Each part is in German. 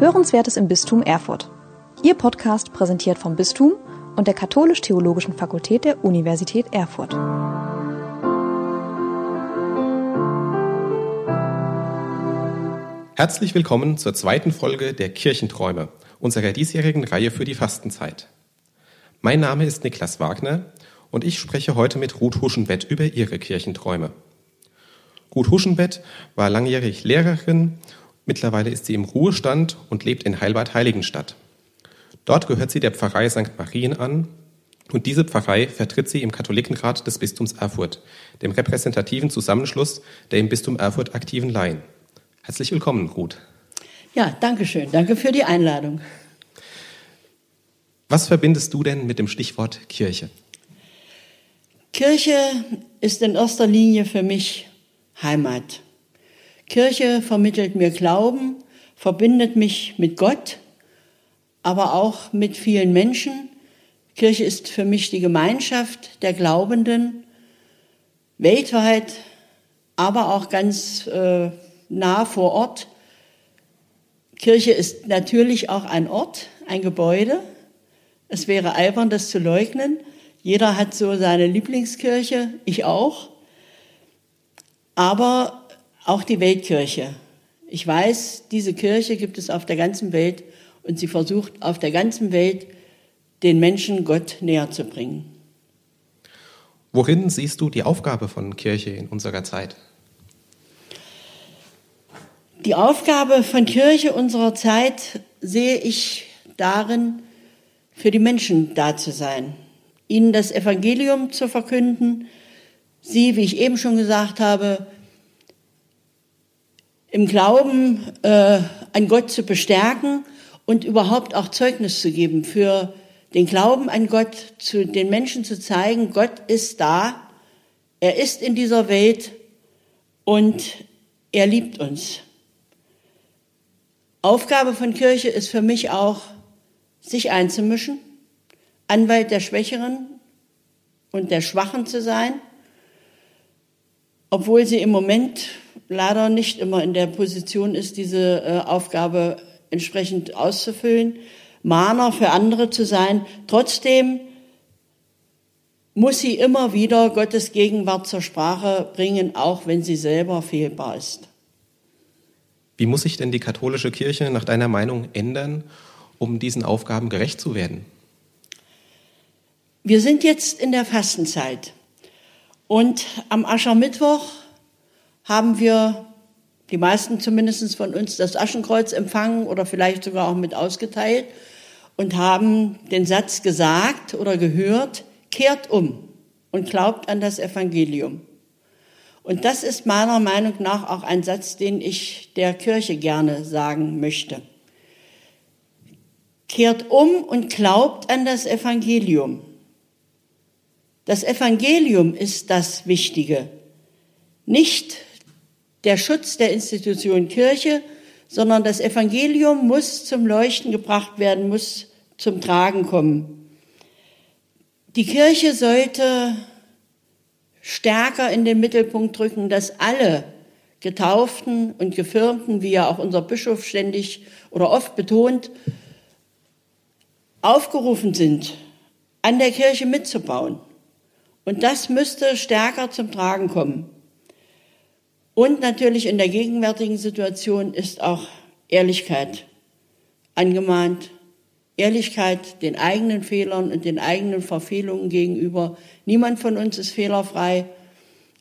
Hörenswertes im Bistum Erfurt. Ihr Podcast präsentiert vom Bistum und der Katholisch-Theologischen Fakultät der Universität Erfurt. Herzlich willkommen zur zweiten Folge der Kirchenträume, unserer diesjährigen Reihe für die Fastenzeit. Mein Name ist Niklas Wagner und ich spreche heute mit Ruth Huschenbett über ihre Kirchenträume. Ruth Huschenbett war langjährig Lehrerin, mittlerweile ist sie im Ruhestand und lebt in Heilbad Heiligenstadt. Dort gehört sie der Pfarrei St. Marien an und diese Pfarrei vertritt sie im Katholikenrat des Bistums Erfurt, dem repräsentativen Zusammenschluss der im Bistum Erfurt aktiven Laien. Herzlich willkommen, Ruth. Ja, danke schön. Danke für die Einladung. Was verbindest du denn mit dem Stichwort Kirche? Kirche ist in erster Linie für mich Heimat. Kirche vermittelt mir Glauben, verbindet mich mit Gott, aber auch mit vielen Menschen. Kirche ist für mich die Gemeinschaft der Glaubenden, weltweit, aber auch ganz äh, nah vor Ort. Kirche ist natürlich auch ein Ort, ein Gebäude. Es wäre albern, das zu leugnen. Jeder hat so seine Lieblingskirche, ich auch aber auch die Weltkirche. Ich weiß, diese Kirche gibt es auf der ganzen Welt und sie versucht auf der ganzen Welt den Menschen Gott näher zu bringen. Worin siehst du die Aufgabe von Kirche in unserer Zeit? Die Aufgabe von Kirche unserer Zeit sehe ich darin, für die Menschen da zu sein, ihnen das Evangelium zu verkünden, sie, wie ich eben schon gesagt habe, im Glauben äh, an Gott zu bestärken und überhaupt auch Zeugnis zu geben für den Glauben an Gott, zu den Menschen zu zeigen, Gott ist da, er ist in dieser Welt und er liebt uns. Aufgabe von Kirche ist für mich auch, sich einzumischen, Anwalt der Schwächeren und der Schwachen zu sein, obwohl sie im Moment leider nicht immer in der Position ist, diese äh, Aufgabe entsprechend auszufüllen, Mahner für andere zu sein. Trotzdem muss sie immer wieder Gottes Gegenwart zur Sprache bringen, auch wenn sie selber fehlbar ist. Wie muss sich denn die katholische Kirche nach deiner Meinung ändern, um diesen Aufgaben gerecht zu werden? Wir sind jetzt in der Fastenzeit. Und am Aschermittwoch haben wir, die meisten zumindest von uns, das Aschenkreuz empfangen oder vielleicht sogar auch mit ausgeteilt und haben den Satz gesagt oder gehört, kehrt um und glaubt an das Evangelium. Und das ist meiner Meinung nach auch ein Satz, den ich der Kirche gerne sagen möchte. Kehrt um und glaubt an das Evangelium. Das Evangelium ist das Wichtige. Nicht der Schutz der Institution Kirche, sondern das Evangelium muss zum Leuchten gebracht werden, muss zum Tragen kommen. Die Kirche sollte stärker in den Mittelpunkt drücken, dass alle Getauften und Gefirmten, wie ja auch unser Bischof ständig oder oft betont, aufgerufen sind, an der Kirche mitzubauen. Und das müsste stärker zum Tragen kommen. Und natürlich in der gegenwärtigen Situation ist auch Ehrlichkeit angemahnt. Ehrlichkeit den eigenen Fehlern und den eigenen Verfehlungen gegenüber. Niemand von uns ist fehlerfrei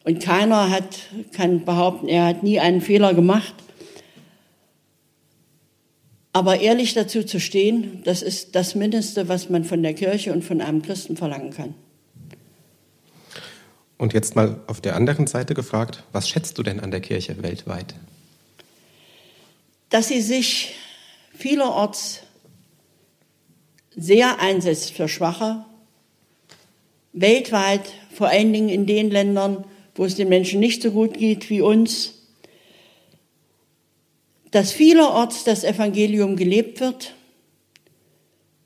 und keiner hat, kann behaupten, er hat nie einen Fehler gemacht. Aber ehrlich dazu zu stehen, das ist das Mindeste, was man von der Kirche und von einem Christen verlangen kann. Und jetzt mal auf der anderen Seite gefragt, was schätzt du denn an der Kirche weltweit? Dass sie sich vielerorts sehr einsetzt für Schwache, weltweit, vor allen Dingen in den Ländern, wo es den Menschen nicht so gut geht wie uns, dass vielerorts das Evangelium gelebt wird.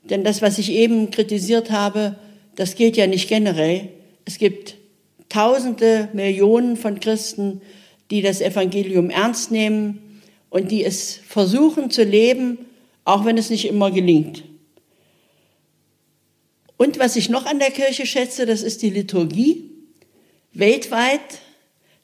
Denn das, was ich eben kritisiert habe, das gilt ja nicht generell. Es gibt Tausende, Millionen von Christen, die das Evangelium ernst nehmen und die es versuchen zu leben auch wenn es nicht immer gelingt. Und was ich noch an der Kirche schätze, das ist die Liturgie. Weltweit,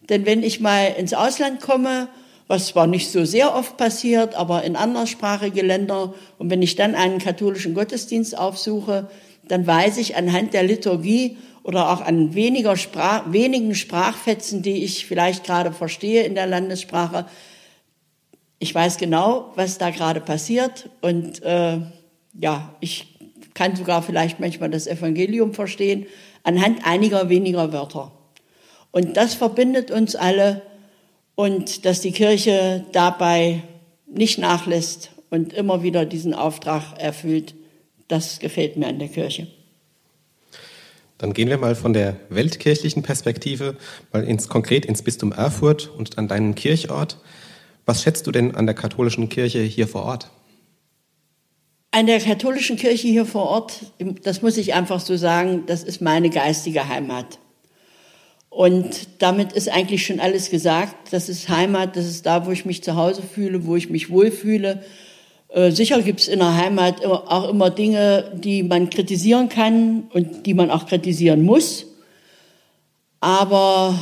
denn wenn ich mal ins Ausland komme, was zwar nicht so sehr oft passiert, aber in anderssprachige Länder, und wenn ich dann einen katholischen Gottesdienst aufsuche, dann weiß ich anhand der Liturgie oder auch an weniger Sprach, wenigen Sprachfetzen, die ich vielleicht gerade verstehe in der Landessprache, ich weiß genau, was da gerade passiert und äh, ja, ich kann sogar vielleicht manchmal das Evangelium verstehen anhand einiger weniger Wörter. Und das verbindet uns alle und dass die Kirche dabei nicht nachlässt und immer wieder diesen Auftrag erfüllt, das gefällt mir an der Kirche. Dann gehen wir mal von der weltkirchlichen Perspektive mal ins konkret ins Bistum Erfurt und an deinen Kirchort. Was schätzt du denn an der katholischen Kirche hier vor Ort? An der katholischen Kirche hier vor Ort, das muss ich einfach so sagen, das ist meine geistige Heimat. Und damit ist eigentlich schon alles gesagt. Das ist Heimat, das ist da, wo ich mich zu Hause fühle, wo ich mich wohlfühle. Äh, sicher gibt es in der Heimat auch immer Dinge, die man kritisieren kann und die man auch kritisieren muss. Aber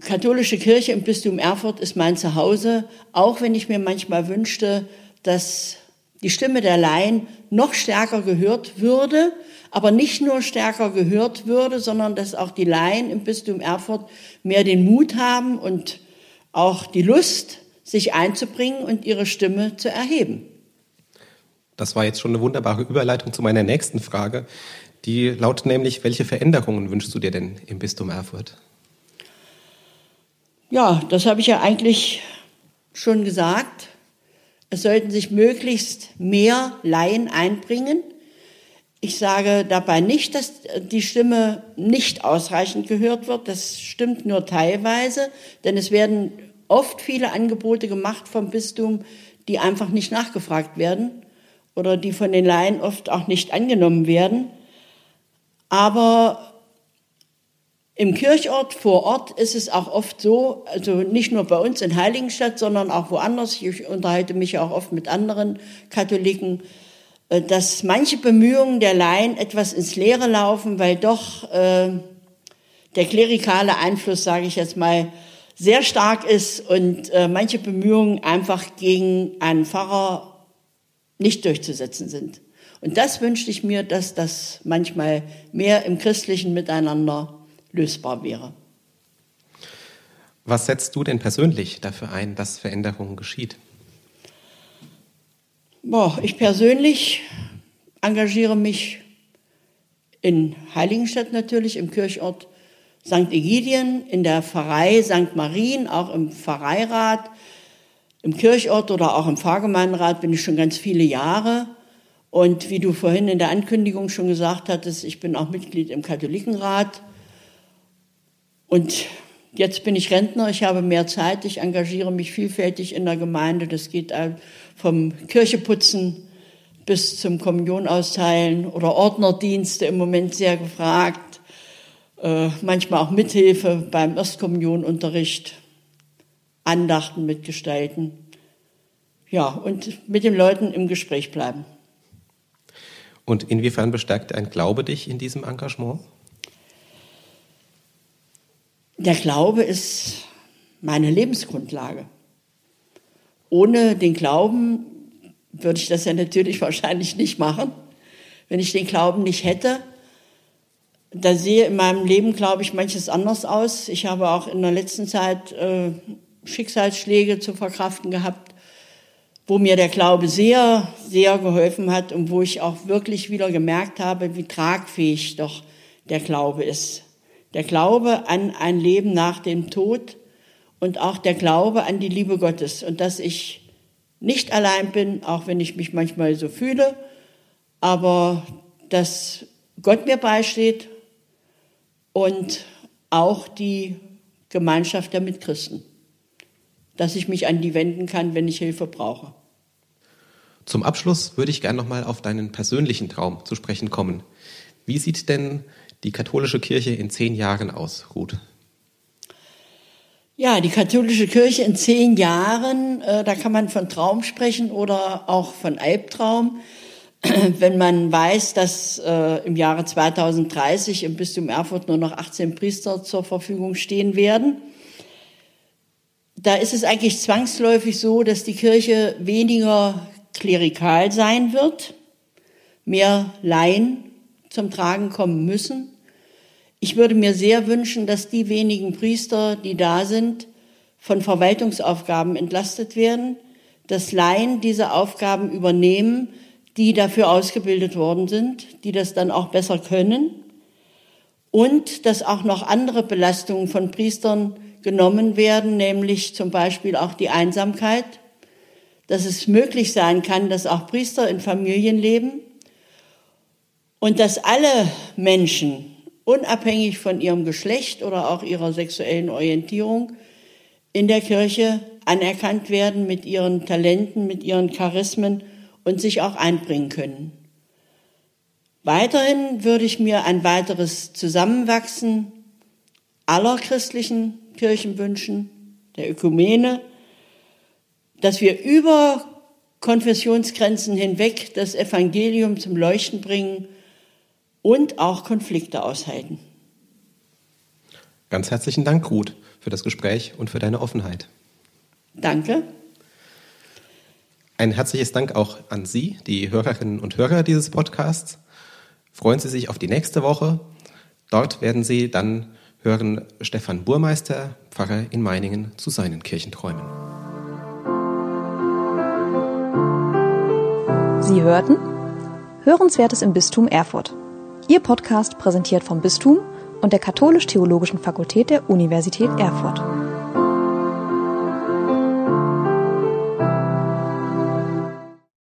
katholische Kirche im Bistum Erfurt ist mein Zuhause, auch wenn ich mir manchmal wünschte, dass die Stimme der Laien noch stärker gehört würde, aber nicht nur stärker gehört würde, sondern dass auch die Laien im Bistum Erfurt mehr den Mut haben und auch die Lust, sich einzubringen und ihre Stimme zu erheben. Das war jetzt schon eine wunderbare Überleitung zu meiner nächsten Frage. Die lautet nämlich, welche Veränderungen wünschst du dir denn im Bistum Erfurt? Ja, das habe ich ja eigentlich schon gesagt. Es sollten sich möglichst mehr Laien einbringen. Ich sage dabei nicht, dass die Stimme nicht ausreichend gehört wird. Das stimmt nur teilweise, denn es werden oft viele Angebote gemacht vom Bistum, die einfach nicht nachgefragt werden oder die von den Laien oft auch nicht angenommen werden. Aber im Kirchort vor Ort ist es auch oft so, also nicht nur bei uns in Heiligenstadt, sondern auch woanders, ich unterhalte mich ja auch oft mit anderen Katholiken, äh, dass manche Bemühungen der Laien etwas ins Leere laufen, weil doch äh, der klerikale Einfluss, sage ich jetzt mal, sehr stark ist und äh, manche Bemühungen einfach gegen einen Pfarrer nicht durchzusetzen sind. Und das wünschte ich mir, dass das manchmal mehr im christlichen Miteinander lösbar wäre. Was setzt du denn persönlich dafür ein, dass Veränderungen geschieht? Boah, ich persönlich engagiere mich in Heiligenstadt natürlich, im Kirchort St. Egidien, in der Pfarrei St. Marien, auch im Pfarreirat, im Kirchort oder auch im Pfarrgemeinderat bin ich schon ganz viele Jahre. Und wie du vorhin in der Ankündigung schon gesagt hattest, ich bin auch Mitglied im Katholikenrat und jetzt bin ich Rentner, ich habe mehr Zeit, ich engagiere mich vielfältig in der Gemeinde. Das geht vom Kircheputzen bis zum Kommunion austeilen oder Ordnerdienste im Moment sehr gefragt. Äh, manchmal auch Mithilfe beim Erstkommunionunterricht, Andachten mitgestalten. Ja, und mit den Leuten im Gespräch bleiben. Und inwiefern bestärkt ein Glaube dich in diesem Engagement? Der Glaube ist meine Lebensgrundlage. Ohne den Glauben würde ich das ja natürlich wahrscheinlich nicht machen. Wenn ich den Glauben nicht hätte, da sehe in meinem Leben, glaube ich, manches anders aus. Ich habe auch in der letzten Zeit äh, Schicksalsschläge zu verkraften gehabt, wo mir der Glaube sehr, sehr geholfen hat und wo ich auch wirklich wieder gemerkt habe, wie tragfähig doch der Glaube ist. Der Glaube an ein Leben nach dem Tod und auch der Glaube an die Liebe Gottes und dass ich nicht allein bin, auch wenn ich mich manchmal so fühle, aber dass Gott mir beisteht und auch die Gemeinschaft der Mitchristen, dass ich mich an die wenden kann, wenn ich Hilfe brauche. Zum Abschluss würde ich gerne nochmal auf deinen persönlichen Traum zu sprechen kommen. Wie sieht denn die katholische Kirche in zehn Jahren aus, Ruth? Ja, die katholische Kirche in zehn Jahren, äh, da kann man von Traum sprechen oder auch von Albtraum. Wenn man weiß, dass äh, im Jahre 2030 im Bistum Erfurt nur noch 18 Priester zur Verfügung stehen werden, da ist es eigentlich zwangsläufig so, dass die Kirche weniger klerikal sein wird, mehr Laien zum Tragen kommen müssen. Ich würde mir sehr wünschen, dass die wenigen Priester, die da sind, von Verwaltungsaufgaben entlastet werden, dass Laien diese Aufgaben übernehmen, die dafür ausgebildet worden sind, die das dann auch besser können und dass auch noch andere Belastungen von Priestern genommen werden, nämlich zum Beispiel auch die Einsamkeit, dass es möglich sein kann, dass auch Priester in Familien leben und dass alle Menschen unabhängig von ihrem Geschlecht oder auch ihrer sexuellen Orientierung in der Kirche anerkannt werden mit ihren Talenten, mit ihren Charismen und sich auch einbringen können. Weiterhin würde ich mir ein weiteres Zusammenwachsen aller christlichen Kirchen wünschen, der Ökumene, dass wir über Konfessionsgrenzen hinweg das Evangelium zum Leuchten bringen und auch Konflikte aushalten. Ganz herzlichen Dank, Ruth, für das Gespräch und für deine Offenheit. Danke. Ein herzliches Dank auch an Sie, die Hörerinnen und Hörer dieses Podcasts. Freuen Sie sich auf die nächste Woche. Dort werden Sie dann hören Stefan Burmeister, Pfarrer in Meiningen, zu seinen Kirchenträumen. Sie hörten Hörenswertes im Bistum Erfurt. Ihr Podcast präsentiert vom Bistum und der Katholisch-Theologischen Fakultät der Universität Erfurt.